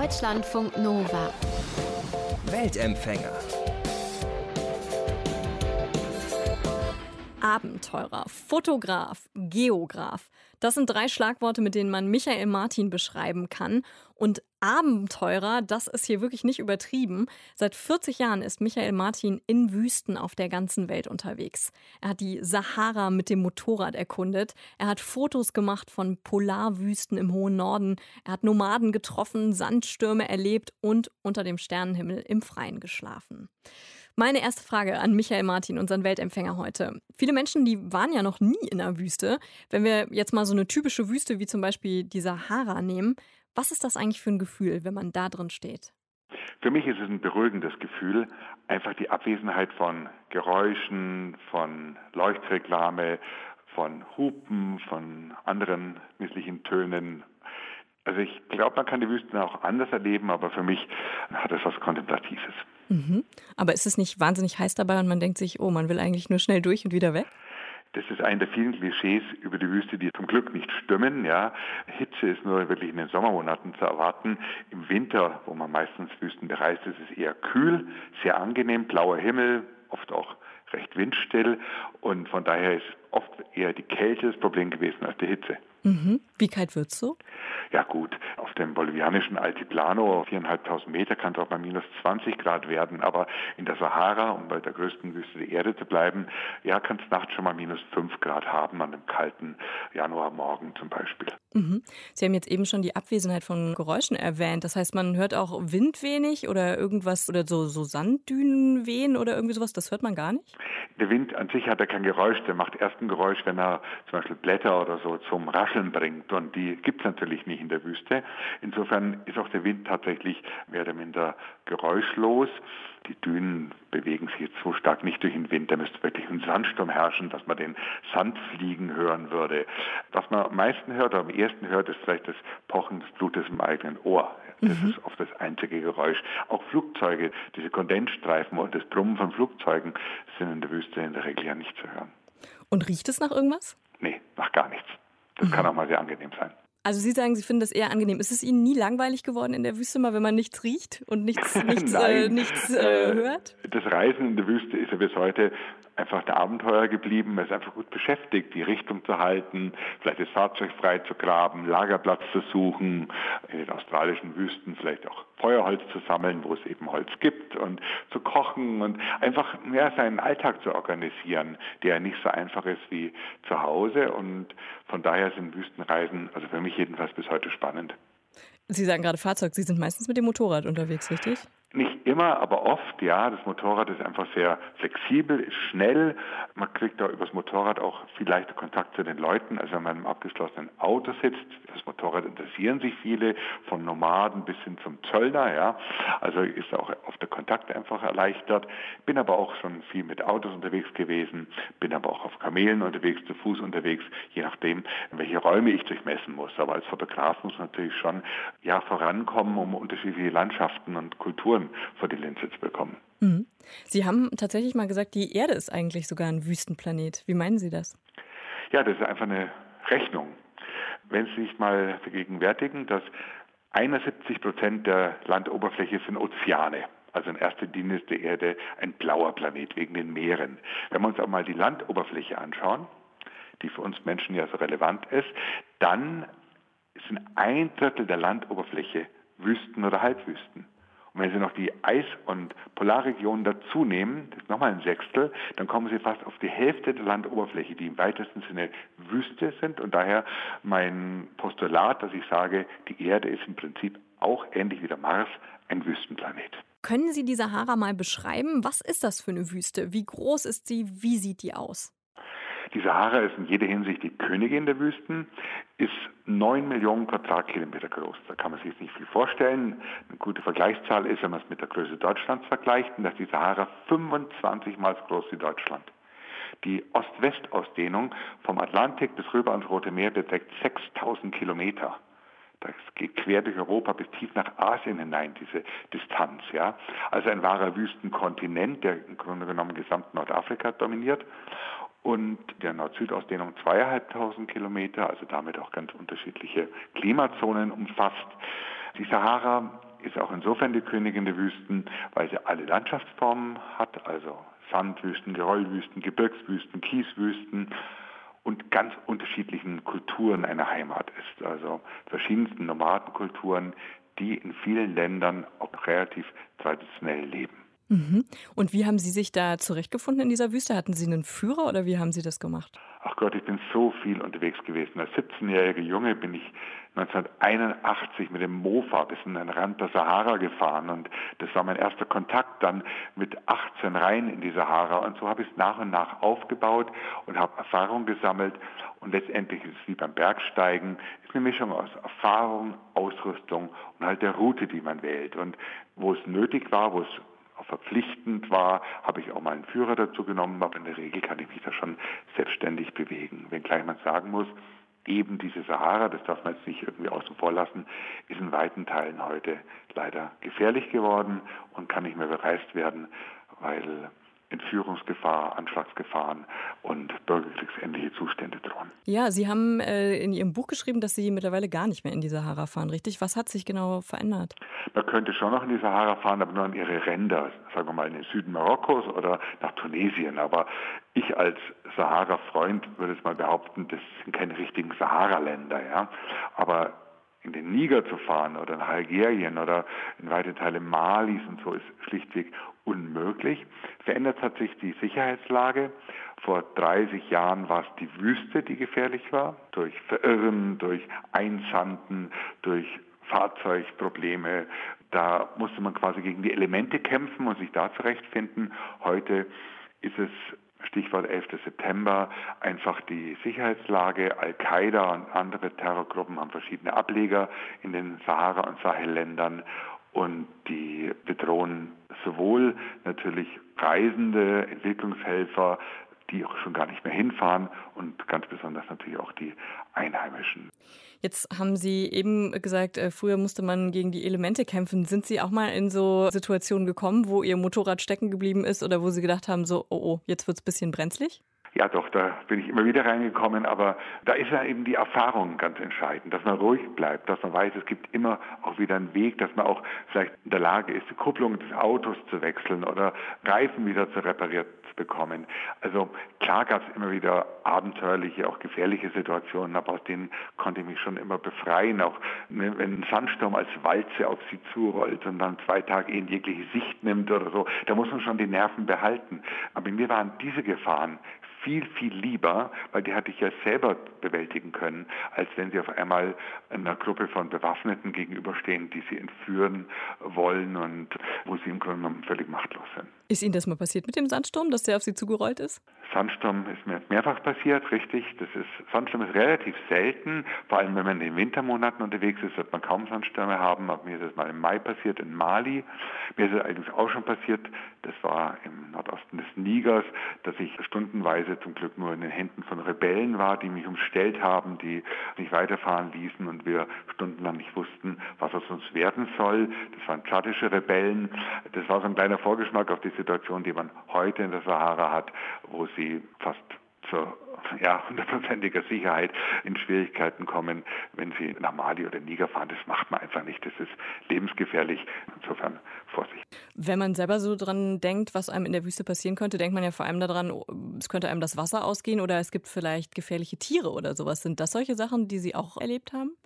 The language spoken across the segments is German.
Deutschlandfunk Nova. Weltempfänger. Abenteurer, Fotograf, Geograf. Das sind drei Schlagworte, mit denen man Michael Martin beschreiben kann. Und Abenteurer, das ist hier wirklich nicht übertrieben. Seit 40 Jahren ist Michael Martin in Wüsten auf der ganzen Welt unterwegs. Er hat die Sahara mit dem Motorrad erkundet. Er hat Fotos gemacht von Polarwüsten im hohen Norden. Er hat Nomaden getroffen, Sandstürme erlebt und unter dem Sternenhimmel im Freien geschlafen. Meine erste Frage an Michael Martin, unseren Weltempfänger heute. Viele Menschen, die waren ja noch nie in der Wüste. Wenn wir jetzt mal so eine typische Wüste wie zum Beispiel die Sahara nehmen, was ist das eigentlich für ein Gefühl, wenn man da drin steht? Für mich ist es ein beruhigendes Gefühl, einfach die Abwesenheit von Geräuschen, von Leuchtreklame, von Hupen, von anderen misslichen Tönen. Also ich glaube, man kann die Wüsten auch anders erleben, aber für mich hat es was Kontemplatives. Mhm. Aber ist es nicht wahnsinnig heiß dabei und man denkt sich, oh, man will eigentlich nur schnell durch und wieder weg? Das ist ein der vielen Klischees über die Wüste, die zum Glück nicht stimmen. Ja. Hitze ist nur wirklich in den Sommermonaten zu erwarten. Im Winter, wo man meistens Wüsten bereist, ist es eher kühl, sehr angenehm, blauer Himmel, oft auch recht windstill und von daher ist oft eher die Kälte das Problem gewesen als die Hitze. Mhm. Wie kalt wird es so? Ja gut, auf dem bolivianischen Altiplano, viereinhalbtausend Meter, kann es auch bei minus 20 Grad werden, aber in der Sahara, um bei der größten Wüste der Erde zu bleiben, ja, kann es nachts schon mal minus 5 Grad haben an einem kalten Januarmorgen zum Beispiel. Mhm. Sie haben jetzt eben schon die Abwesenheit von Geräuschen erwähnt. Das heißt, man hört auch Wind wenig oder irgendwas oder so, so Sanddünen wehen oder irgendwie sowas, das hört man gar nicht? Der Wind an sich hat ja kein Geräusch, der macht erst ein Geräusch, wenn er zum Beispiel Blätter oder so zum Rascheln bringt und die gibt es natürlich nicht in der Wüste. Insofern ist auch der Wind tatsächlich mehr oder minder geräuschlos. Die Dünen bewegen sich jetzt so stark nicht durch den Wind. Da müsste wirklich ein Sandsturm herrschen, dass man den Sand fliegen hören würde. Was man am meisten hört, oder am ersten hört, ist vielleicht das Pochen des Blutes im eigenen Ohr. Das mhm. ist oft das einzige Geräusch. Auch Flugzeuge, diese Kondensstreifen und das Brummen von Flugzeugen sind in der Wüste in der Regel ja nicht zu hören. Und riecht es nach irgendwas? Nee, nach gar nichts. Das mhm. kann auch mal sehr angenehm sein. Also Sie sagen, Sie finden das eher angenehm. Ist es Ihnen nie langweilig geworden in der Wüste, mal wenn man nichts riecht und nichts, nichts, äh, nichts äh, hört? Das Reisen in der Wüste ist ja bis heute einfach der Abenteuer geblieben. Man ist einfach gut beschäftigt, die Richtung zu halten, vielleicht das Fahrzeug frei zu graben, Lagerplatz zu suchen, in den australischen Wüsten vielleicht auch Feuerholz zu sammeln, wo es eben Holz gibt und zu kochen und einfach ja, seinen Alltag zu organisieren, der nicht so einfach ist wie zu Hause. Und von daher sind Wüstenreisen, also für mich jedenfalls bis heute spannend. Sie sagen gerade Fahrzeug, Sie sind meistens mit dem Motorrad unterwegs, richtig? Nicht immer, aber oft, ja. Das Motorrad ist einfach sehr flexibel, ist schnell. Man kriegt da übers Motorrad auch viel leichter Kontakt zu den Leuten, als wenn man im abgeschlossenen Auto sitzt. Motorrad interessieren sich viele, von Nomaden bis hin zum Zöllner, ja. Also ist auch oft der Kontakt einfach erleichtert. Bin aber auch schon viel mit Autos unterwegs gewesen, bin aber auch auf Kamelen unterwegs, zu Fuß unterwegs, je nachdem, welche Räume ich durchmessen muss. Aber als Fotograf muss natürlich schon, ja, vorankommen, um unterschiedliche Landschaften und Kulturen vor die Linse zu bekommen. Mhm. Sie haben tatsächlich mal gesagt, die Erde ist eigentlich sogar ein Wüstenplanet. Wie meinen Sie das? Ja, das ist einfach eine Rechnung. Wenn Sie sich mal vergegenwärtigen, dass 71 Prozent der Landoberfläche sind Ozeane. Also in erster Linie ist die Erde ein blauer Planet wegen den Meeren. Wenn wir uns auch mal die Landoberfläche anschauen, die für uns Menschen ja so relevant ist, dann sind ein Drittel der Landoberfläche Wüsten oder Halbwüsten. Und wenn Sie noch die Eis- und Polarregionen dazu nehmen, das ist nochmal ein Sechstel, dann kommen Sie fast auf die Hälfte der Landoberfläche, die im weitesten Sinne Wüste sind. Und daher mein Postulat, dass ich sage, die Erde ist im Prinzip auch ähnlich wie der Mars ein Wüstenplanet. Können Sie die Sahara mal beschreiben? Was ist das für eine Wüste? Wie groß ist sie? Wie sieht die aus? Die Sahara ist in jeder Hinsicht die Königin der Wüsten, ist neun Millionen Quadratkilometer groß. Da kann man sich nicht viel vorstellen. Eine gute Vergleichszahl ist, wenn man es mit der Größe Deutschlands vergleicht, dass die Sahara 25 mal so groß wie Deutschland. Die Ost-West-Ausdehnung vom Atlantik bis rüber ans Rote Meer beträgt 6000 Kilometer. Das geht quer durch Europa bis tief nach Asien hinein, diese Distanz. Ja? Also ein wahrer Wüstenkontinent, der im Grunde genommen gesamt Nordafrika dominiert und der Nord-Süd-Ausdehnung zweieinhalbtausend Kilometer, also damit auch ganz unterschiedliche Klimazonen umfasst. Die Sahara ist auch insofern die Königin der Wüsten, weil sie alle Landschaftsformen hat, also Sandwüsten, Geröllwüsten, Gebirgswüsten, Kieswüsten und ganz unterschiedlichen Kulturen eine Heimat ist. Also verschiedensten Nomadenkulturen, die in vielen Ländern auch relativ traditionell leben. Mhm. Und wie haben Sie sich da zurechtgefunden in dieser Wüste? Hatten Sie einen Führer oder wie haben Sie das gemacht? Ach Gott, ich bin so viel unterwegs gewesen. Als 17-jähriger Junge bin ich 1981 mit dem Mofa bis in den Rand der Sahara gefahren und das war mein erster Kontakt dann mit 18 rein in die Sahara und so habe ich es nach und nach aufgebaut und habe Erfahrung gesammelt und letztendlich ist es wie beim Bergsteigen, ist eine Mischung aus Erfahrung, Ausrüstung und halt der Route, die man wählt und wo es nötig war, wo es verpflichtend war, habe ich auch mal einen Führer dazu genommen, aber in der Regel kann ich mich da schon selbstständig bewegen. Wenngleich man sagen muss, eben diese Sahara, das darf man jetzt nicht irgendwie außen vor lassen, ist in weiten Teilen heute leider gefährlich geworden und kann nicht mehr bereist werden, weil Entführungsgefahr, Anschlagsgefahren und bürgerkriegsähnliche Zustände drohen. Ja, Sie haben äh, in Ihrem Buch geschrieben, dass Sie mittlerweile gar nicht mehr in die Sahara fahren, richtig? Was hat sich genau verändert? Man könnte schon noch in die Sahara fahren, aber nur an ihre Ränder, sagen wir mal in den Süden Marokkos oder nach Tunesien. Aber ich als Sahara-Freund würde es mal behaupten, das sind keine richtigen Sahara-Länder. Ja? Aber in den Niger zu fahren oder nach Algerien oder in weite Teile Malis und so ist schlichtweg unmöglich. Verändert hat sich die Sicherheitslage. Vor 30 Jahren war es die Wüste, die gefährlich war, durch Verirren, durch Einsanden, durch Fahrzeugprobleme. Da musste man quasi gegen die Elemente kämpfen und sich da zurechtfinden. Heute ist es Stichwort 11. September, einfach die Sicherheitslage. Al-Qaida und andere Terrorgruppen haben verschiedene Ableger in den Sahara- und Sahelländern und die bedrohen sowohl natürlich Reisende, Entwicklungshelfer, die auch schon gar nicht mehr hinfahren und ganz besonders natürlich auch die Einheimischen. Jetzt haben Sie eben gesagt, äh, früher musste man gegen die Elemente kämpfen. Sind Sie auch mal in so Situationen gekommen, wo Ihr Motorrad stecken geblieben ist oder wo Sie gedacht haben, so, oh, oh, jetzt wird es ein bisschen brenzlig? Ja, doch, da bin ich immer wieder reingekommen, aber da ist ja eben die Erfahrung ganz entscheidend, dass man ruhig bleibt, dass man weiß, es gibt immer auch wieder einen Weg, dass man auch vielleicht in der Lage ist, die Kupplung des Autos zu wechseln oder Reifen wieder zu reparieren zu bekommen. Also klar gab es immer wieder abenteuerliche, auch gefährliche Situationen, aber aus denen konnte ich mich schon immer befreien. Auch wenn ein Sandsturm als Walze auf sie zurollt und dann zwei Tage in jegliche Sicht nimmt oder so, da muss man schon die Nerven behalten. Aber mir waren diese Gefahren viel, viel lieber, weil die hatte ich ja selber bewältigen können, als wenn sie auf einmal einer Gruppe von Bewaffneten gegenüberstehen, die sie entführen wollen und wo sie im Grunde genommen völlig machtlos sind. Ist Ihnen das mal passiert mit dem Sandsturm, dass der auf Sie zugerollt ist? Sandsturm ist mir mehrfach passiert, richtig. Das ist, Sandsturm ist relativ selten, vor allem wenn man in den Wintermonaten unterwegs ist, wird man kaum Sandstürme haben. Aber mir ist es mal im Mai passiert in Mali. Mir ist es allerdings auch schon passiert, das war im Nordosten des Nigers, dass ich stundenweise zum Glück nur in den Händen von Rebellen war, die mich umstellt haben, die nicht weiterfahren ließen und wir stundenlang nicht wussten, was aus uns werden soll. Das waren tschadische Rebellen. Das war so ein kleiner Vorgeschmack auf die Situation, die man heute in der Sahara hat, wo sie fast zur ja, hundertprozentiger Sicherheit in Schwierigkeiten kommen, wenn sie nach Mali oder Niger fahren. Das macht man einfach nicht. Das ist lebensgefährlich. Insofern Vorsicht. Wenn man selber so dran denkt, was einem in der Wüste passieren könnte, denkt man ja vor allem daran, oh, es könnte einem das Wasser ausgehen oder es gibt vielleicht gefährliche Tiere oder sowas. Sind das solche Sachen, die Sie auch erlebt haben?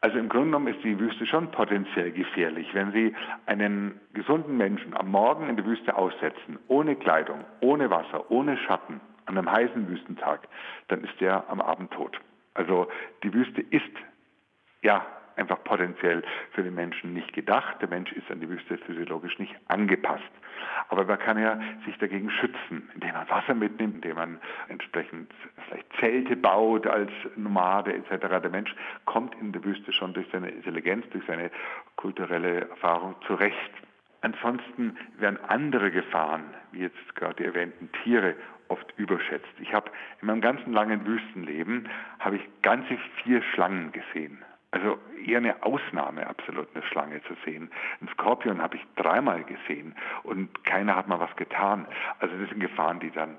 Also im Grunde genommen ist die Wüste schon potenziell gefährlich. Wenn Sie einen gesunden Menschen am Morgen in der Wüste aussetzen, ohne Kleidung, ohne Wasser, ohne Schatten, an einem heißen Wüstentag, dann ist der am Abend tot. Also die Wüste ist ja einfach potenziell für den Menschen nicht gedacht. Der Mensch ist an die Wüste physiologisch nicht angepasst. Aber man kann ja sich dagegen schützen, indem man Wasser mitnimmt, indem man entsprechend vielleicht Zelte baut als Nomade etc. Der Mensch kommt in der Wüste schon durch seine Intelligenz, durch seine kulturelle Erfahrung zurecht. Ansonsten werden andere Gefahren, wie jetzt gerade die erwähnten Tiere, oft überschätzt. Ich habe in meinem ganzen langen Wüstenleben habe ich ganze vier Schlangen gesehen. Also eher eine Ausnahme, absolut eine Schlange zu sehen. Ein Skorpion habe ich dreimal gesehen und keiner hat mal was getan. Also das sind Gefahren, die dann,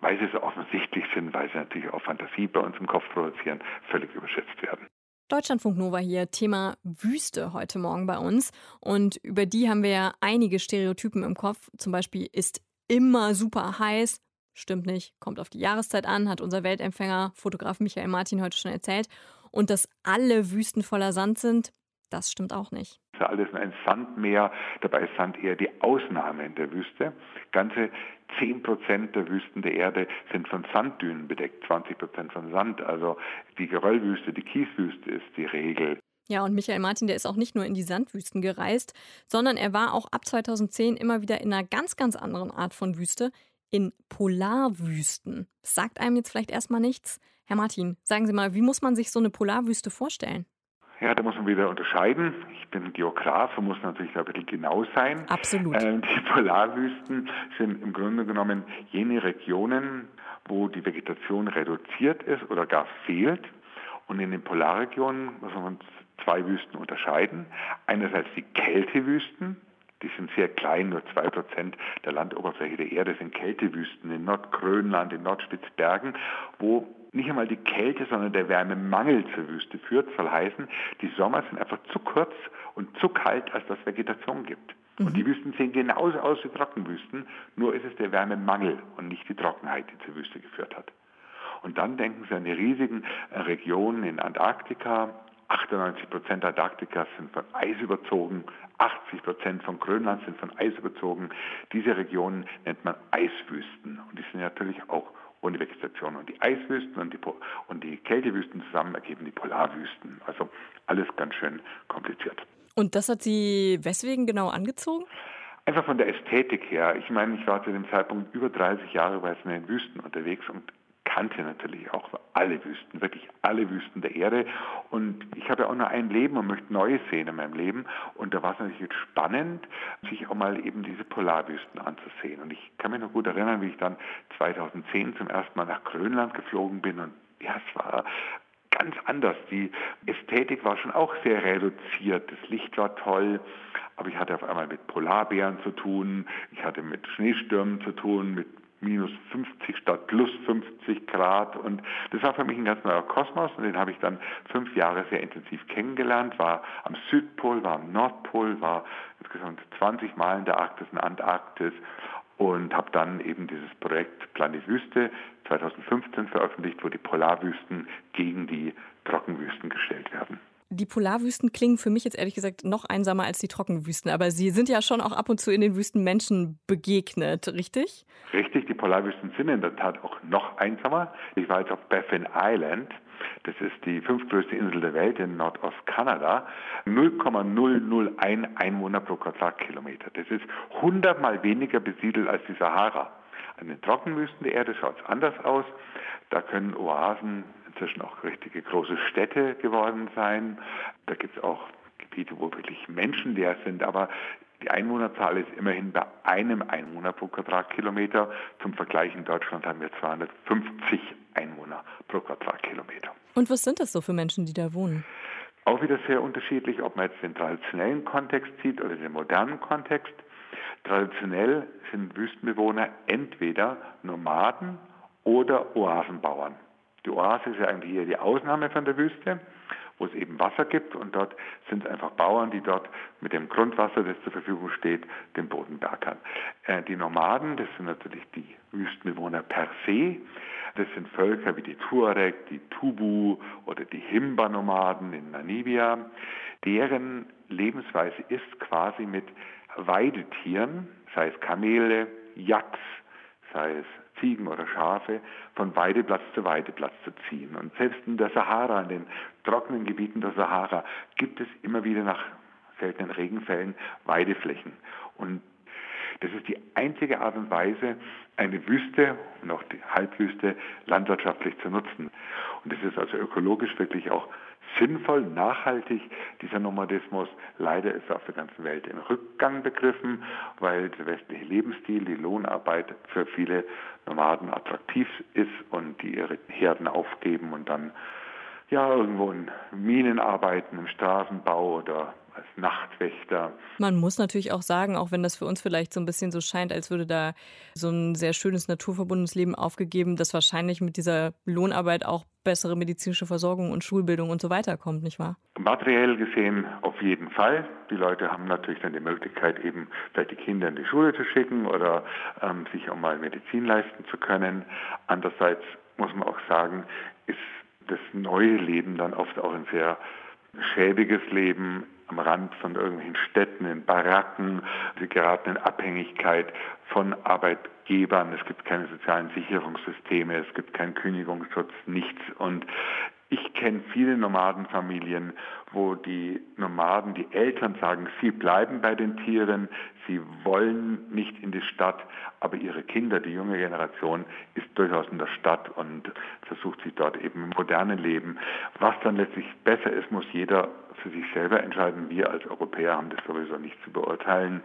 weil sie so offensichtlich sind, weil sie natürlich auch Fantasie bei uns im Kopf produzieren, völlig überschätzt werden. Deutschlandfunk Nova hier, Thema Wüste heute Morgen bei uns. Und über die haben wir ja einige Stereotypen im Kopf. Zum Beispiel ist immer super heiß. Stimmt nicht, kommt auf die Jahreszeit an, hat unser Weltempfänger, Fotograf Michael Martin heute schon erzählt. Und dass alle Wüsten voller Sand sind, das stimmt auch nicht. Das ist alles ein Sandmeer. Dabei ist Sand eher die Ausnahme in der Wüste. Ganze 10 Prozent der Wüsten der Erde sind von Sanddünen bedeckt, 20 Prozent von Sand. Also die Geröllwüste, die Kieswüste ist die Regel. Ja, und Michael Martin, der ist auch nicht nur in die Sandwüsten gereist, sondern er war auch ab 2010 immer wieder in einer ganz, ganz anderen Art von Wüste, in Polarwüsten. Das sagt einem jetzt vielleicht erstmal nichts. Herr Martin, sagen Sie mal, wie muss man sich so eine Polarwüste vorstellen? Ja, da muss man wieder unterscheiden. Ich bin Geograf und muss natürlich da ein bisschen genau sein. Absolut. Äh, die Polarwüsten sind im Grunde genommen jene Regionen, wo die Vegetation reduziert ist oder gar fehlt. Und in den Polarregionen muss man zwei Wüsten unterscheiden. Einerseits die Kältewüsten, die sind sehr klein, nur zwei Prozent der Landoberfläche der Erde sind Kältewüsten in Nordgrönland, in Nordspitzbergen, wo nicht einmal die Kälte, sondern der Wärmemangel zur Wüste führt, soll heißen, die Sommer sind einfach zu kurz und zu kalt, als dass Vegetation gibt. Und die mhm. Wüsten sehen genauso aus wie Trockenwüsten, nur ist es der Wärmemangel und nicht die Trockenheit, die zur Wüste geführt hat. Und dann denken Sie an die riesigen Regionen in Antarktika, 98 Prozent Antarktikas sind von Eis überzogen, 80 Prozent von Grönland sind von Eis überzogen. Diese Regionen nennt man Eiswüsten und die sind natürlich auch ohne Vegetation. Und die Eiswüsten und die, und die Kältewüsten zusammen ergeben die Polarwüsten. Also alles ganz schön kompliziert. Und das hat Sie weswegen genau angezogen? Einfach von der Ästhetik her. Ich meine, ich war zu dem Zeitpunkt über 30 Jahre bei den Wüsten unterwegs und kannte natürlich auch alle Wüsten, wirklich alle Wüsten der Erde. Und ich habe ja auch nur ein Leben und möchte Neues sehen in meinem Leben. Und da war es natürlich spannend, sich auch mal eben diese Polarwüsten anzusehen. Und ich kann mich noch gut erinnern, wie ich dann 2010 zum ersten Mal nach Grönland geflogen bin. Und ja, es war ganz anders. Die Ästhetik war schon auch sehr reduziert. Das Licht war toll, aber ich hatte auf einmal mit Polarbären zu tun, ich hatte mit Schneestürmen zu tun, mit minus 50 statt plus 50 Grad. Und das war für mich ein ganz neuer Kosmos und den habe ich dann fünf Jahre sehr intensiv kennengelernt, war am Südpol, war am Nordpol, war insgesamt 20 Mal in der Arktis und Antarktis und habe dann eben dieses Projekt Planet Wüste 2015 veröffentlicht, wo die Polarwüsten gegen die Trockenwüsten gestellt werden. Die Polarwüsten klingen für mich jetzt ehrlich gesagt noch einsamer als die Trockenwüsten, aber Sie sind ja schon auch ab und zu in den Wüsten Menschen begegnet, richtig? Richtig, die Polarwüsten sind in der Tat auch noch einsamer. Ich war jetzt auf Baffin Island. Das ist die fünftgrößte Insel der Welt in Nordostkanada. 0,001 Einwohner pro Quadratkilometer. Das ist hundertmal weniger besiedelt als die Sahara. An den Trockenwüsten der Erde schaut es anders aus. Da können Oasen inzwischen auch richtige große Städte geworden sein. Da gibt es auch Gebiete, wo wirklich Menschen leer sind, aber die Einwohnerzahl ist immerhin bei einem Einwohner pro Quadratkilometer. Zum Vergleich in Deutschland haben wir 250 Einwohner pro Quadratkilometer. Und was sind das so für Menschen, die da wohnen? Auch wieder sehr unterschiedlich, ob man jetzt den traditionellen Kontext sieht oder den modernen Kontext. Traditionell sind Wüstenbewohner entweder Nomaden oder Oasenbauern. Die Oase ist ja eigentlich eher die Ausnahme von der Wüste, wo es eben Wasser gibt und dort sind es einfach Bauern, die dort mit dem Grundwasser, das zur Verfügung steht, den Boden bergern. Äh, die Nomaden, das sind natürlich die Wüstenbewohner per se. Das sind Völker wie die Tuareg, die Tubu oder die Himba-Nomaden in Namibia. Deren Lebensweise ist quasi mit Weidetieren, sei es Kamele, Yaks, sei es Ziegen oder Schafe von Weideplatz zu Weideplatz zu ziehen. Und selbst in der Sahara, in den trockenen Gebieten der Sahara, gibt es immer wieder nach seltenen Regenfällen Weideflächen. Und das ist die einzige Art und Weise, eine Wüste und auch die Halbwüste landwirtschaftlich zu nutzen. Und das ist also ökologisch wirklich auch sinnvoll, nachhaltig. Dieser Nomadismus leider ist auf der ganzen Welt im Rückgang begriffen, weil der westliche Lebensstil, die Lohnarbeit für viele Nomaden attraktiv ist und die ihre Herden aufgeben und dann ja irgendwo in Minen arbeiten, im Straßenbau oder als Nachtwächter. Man muss natürlich auch sagen, auch wenn das für uns vielleicht so ein bisschen so scheint, als würde da so ein sehr schönes naturverbundenes Leben aufgegeben, dass wahrscheinlich mit dieser Lohnarbeit auch bessere medizinische Versorgung und Schulbildung und so weiter kommt, nicht wahr? Materiell gesehen auf jeden Fall. Die Leute haben natürlich dann die Möglichkeit, eben vielleicht die Kinder in die Schule zu schicken oder ähm, sich auch mal Medizin leisten zu können. Andererseits muss man auch sagen, ist das neue Leben dann oft auch ein sehr schäbiges Leben am Rand von irgendwelchen Städten, in Baracken. Sie geraten in Abhängigkeit von Arbeitgebern. Es gibt keine sozialen Sicherungssysteme, es gibt keinen Kündigungsschutz, nichts. Und ich kenne viele Nomadenfamilien, wo die Nomaden, die Eltern sagen, sie bleiben bei den Tieren, sie wollen nicht in die Stadt, aber ihre Kinder, die junge Generation, ist durchaus in der Stadt und versucht sich dort eben im modernen Leben. Was dann letztlich besser ist, muss jeder für sich selber entscheiden. Wir als Europäer haben das sowieso nicht zu beurteilen.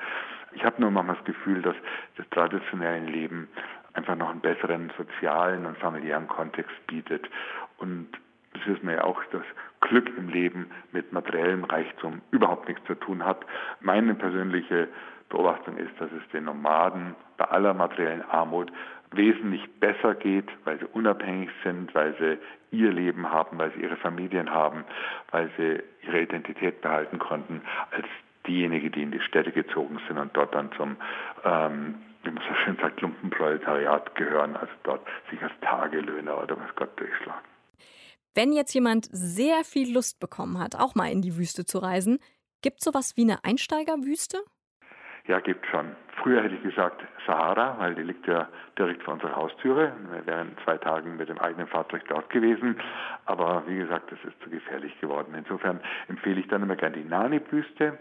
Ich habe nur manchmal das Gefühl, dass das traditionelle Leben einfach noch einen besseren sozialen und familiären Kontext bietet. Und das wissen wir ja auch, dass Glück im Leben mit materiellem Reichtum überhaupt nichts zu tun hat. Meine persönliche Beobachtung ist, dass es den Nomaden bei aller materiellen Armut wesentlich besser geht, weil sie unabhängig sind, weil sie ihr Leben haben, weil sie ihre Familien haben, weil sie ihre Identität behalten konnten, als diejenigen, die in die Städte gezogen sind und dort dann zum, ähm, wie man so schön sagt, Lumpenproletariat gehören, also dort sich als Tagelöhner oder was Gott durchschlagen. Wenn jetzt jemand sehr viel Lust bekommen hat, auch mal in die Wüste zu reisen, gibt es sowas wie eine Einsteigerwüste? Ja, gibt schon. Früher hätte ich gesagt Sahara, weil die liegt ja direkt vor unserer Haustüre. Wir wären zwei Tagen mit dem eigenen Fahrzeug dort gewesen. Aber wie gesagt, das ist zu gefährlich geworden. Insofern empfehle ich dann immer gerne die Nani-Wüste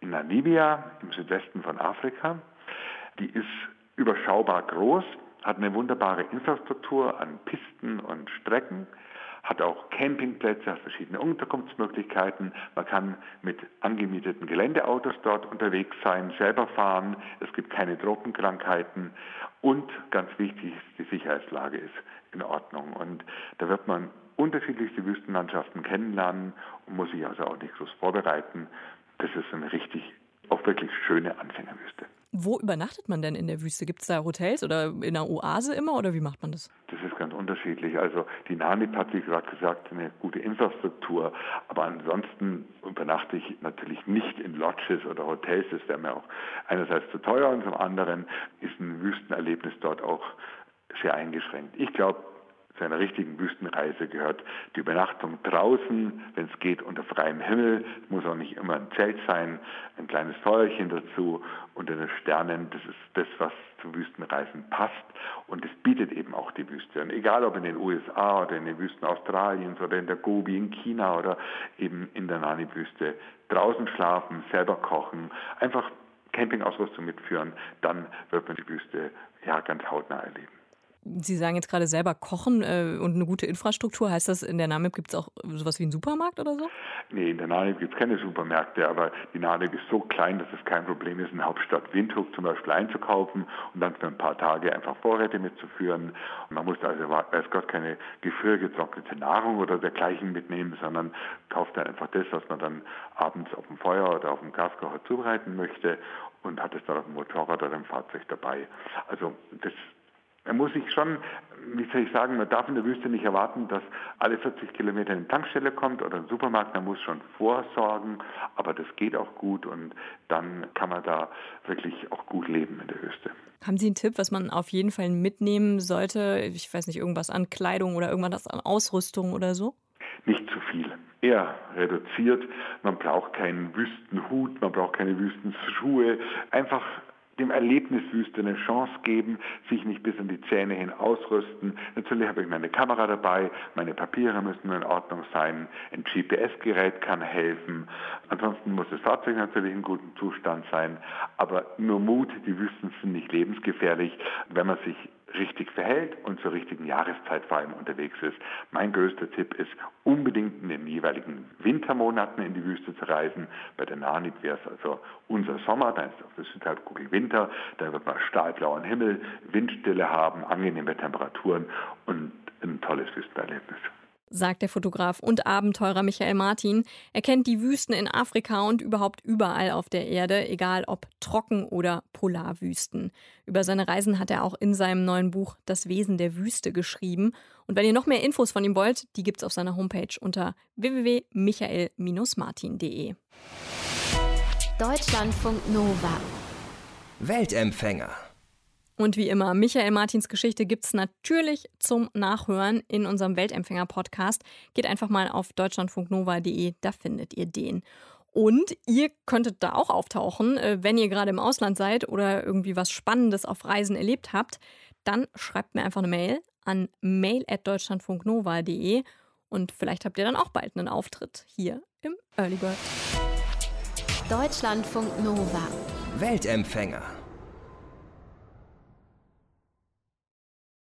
in Namibia im Südwesten von Afrika. Die ist überschaubar groß, hat eine wunderbare Infrastruktur an Pisten und Strecken hat auch Campingplätze, hat verschiedene Unterkunftsmöglichkeiten. Man kann mit angemieteten Geländeautos dort unterwegs sein, selber fahren. Es gibt keine Tropenkrankheiten. Und ganz wichtig, die Sicherheitslage ist in Ordnung. Und da wird man unterschiedlichste Wüstenlandschaften kennenlernen und muss sich also auch nicht groß vorbereiten. Das ist eine richtig, auch wirklich schöne Anfängerwüste. Wo übernachtet man denn in der Wüste? Gibt es da Hotels oder in einer Oase immer oder wie macht man das? Das ist ganz unterschiedlich. Also die Nanip hat, wie gerade gesagt, eine gute Infrastruktur. Aber ansonsten übernachte ich natürlich nicht in Lodges oder Hotels. Das wäre mir auch einerseits zu teuer und zum anderen ist ein Wüstenerlebnis dort auch sehr eingeschränkt. Ich glaube, zu einer richtigen Wüstenreise gehört die Übernachtung draußen, wenn es geht, unter freiem Himmel. Es muss auch nicht immer ein Zelt sein, ein kleines Feuerchen dazu unter den Sternen. Das ist das, was zu Wüstenreisen passt. Und es bietet eben auch die Wüste. Und egal ob in den USA oder in den Wüsten Australiens oder in der Gobi in China oder eben in der Nani-Wüste, draußen schlafen, selber kochen, einfach Campingausrüstung mitführen, dann wird man die Wüste ja ganz hautnah erleben. Sie sagen jetzt gerade selber kochen äh, und eine gute Infrastruktur. Heißt das, in der Namib gibt es auch sowas wie einen Supermarkt oder so? Nee, in der Namib gibt es keine Supermärkte, aber die Namib ist so klein, dass es kein Problem ist, in der Hauptstadt Windhoek zum Beispiel einzukaufen und dann für ein paar Tage einfach Vorräte mitzuführen. Und man muss also, weiß Gott, keine gefriergetrocknete Nahrung oder dergleichen mitnehmen, sondern kauft dann einfach das, was man dann abends auf dem Feuer oder auf dem Gaskocher zubereiten möchte und hat es dann auf dem Motorrad oder im Fahrzeug dabei. Also das man muss sich schon, wie soll ich sagen, man darf in der Wüste nicht erwarten, dass alle 40 Kilometer eine Tankstelle kommt oder ein Supermarkt, man muss schon vorsorgen, aber das geht auch gut und dann kann man da wirklich auch gut leben in der Wüste. Haben Sie einen Tipp, was man auf jeden Fall mitnehmen sollte? Ich weiß nicht, irgendwas an Kleidung oder irgendwas an Ausrüstung oder so? Nicht zu viel. Eher reduziert. Man braucht keinen Wüstenhut, man braucht keine Wüstenschuhe. Einfach dem Erlebnis Wüste eine Chance geben, sich nicht bis an die Zähne hin ausrüsten. Natürlich habe ich meine Kamera dabei, meine Papiere müssen in Ordnung sein, ein GPS-Gerät kann helfen. Ansonsten muss das Fahrzeug natürlich in gutem Zustand sein, aber nur Mut, die Wüsten sind nicht lebensgefährlich, wenn man sich richtig verhält und zur richtigen Jahreszeit vor allem unterwegs ist. Mein größter Tipp ist, unbedingt in den jeweiligen Wintermonaten in die Wüste zu reisen. Bei der Nanit wäre es also unser Sommer, dann ist auf der Südhalbkugel Winter, da wird man stahlblauen Himmel, Windstille haben, angenehme Temperaturen und ein tolles Wüstenerlebnis. Sagt der Fotograf und Abenteurer Michael Martin. Er kennt die Wüsten in Afrika und überhaupt überall auf der Erde, egal ob Trocken- oder Polarwüsten. Über seine Reisen hat er auch in seinem neuen Buch Das Wesen der Wüste geschrieben. Und wenn ihr noch mehr Infos von ihm wollt, die gibt's auf seiner Homepage unter www.michael-martin.de. Deutschlandfunk Nova. Weltempfänger. Und wie immer, Michael Martins Geschichte gibt es natürlich zum Nachhören in unserem Weltempfänger-Podcast. Geht einfach mal auf deutschlandfunknova.de, da findet ihr den. Und ihr könntet da auch auftauchen, äh, wenn ihr gerade im Ausland seid oder irgendwie was Spannendes auf Reisen erlebt habt. Dann schreibt mir einfach eine Mail an mail.deutschlandfunknova.de und vielleicht habt ihr dann auch bald einen Auftritt hier im Early Bird. Deutschlandfunk Nova. Weltempfänger.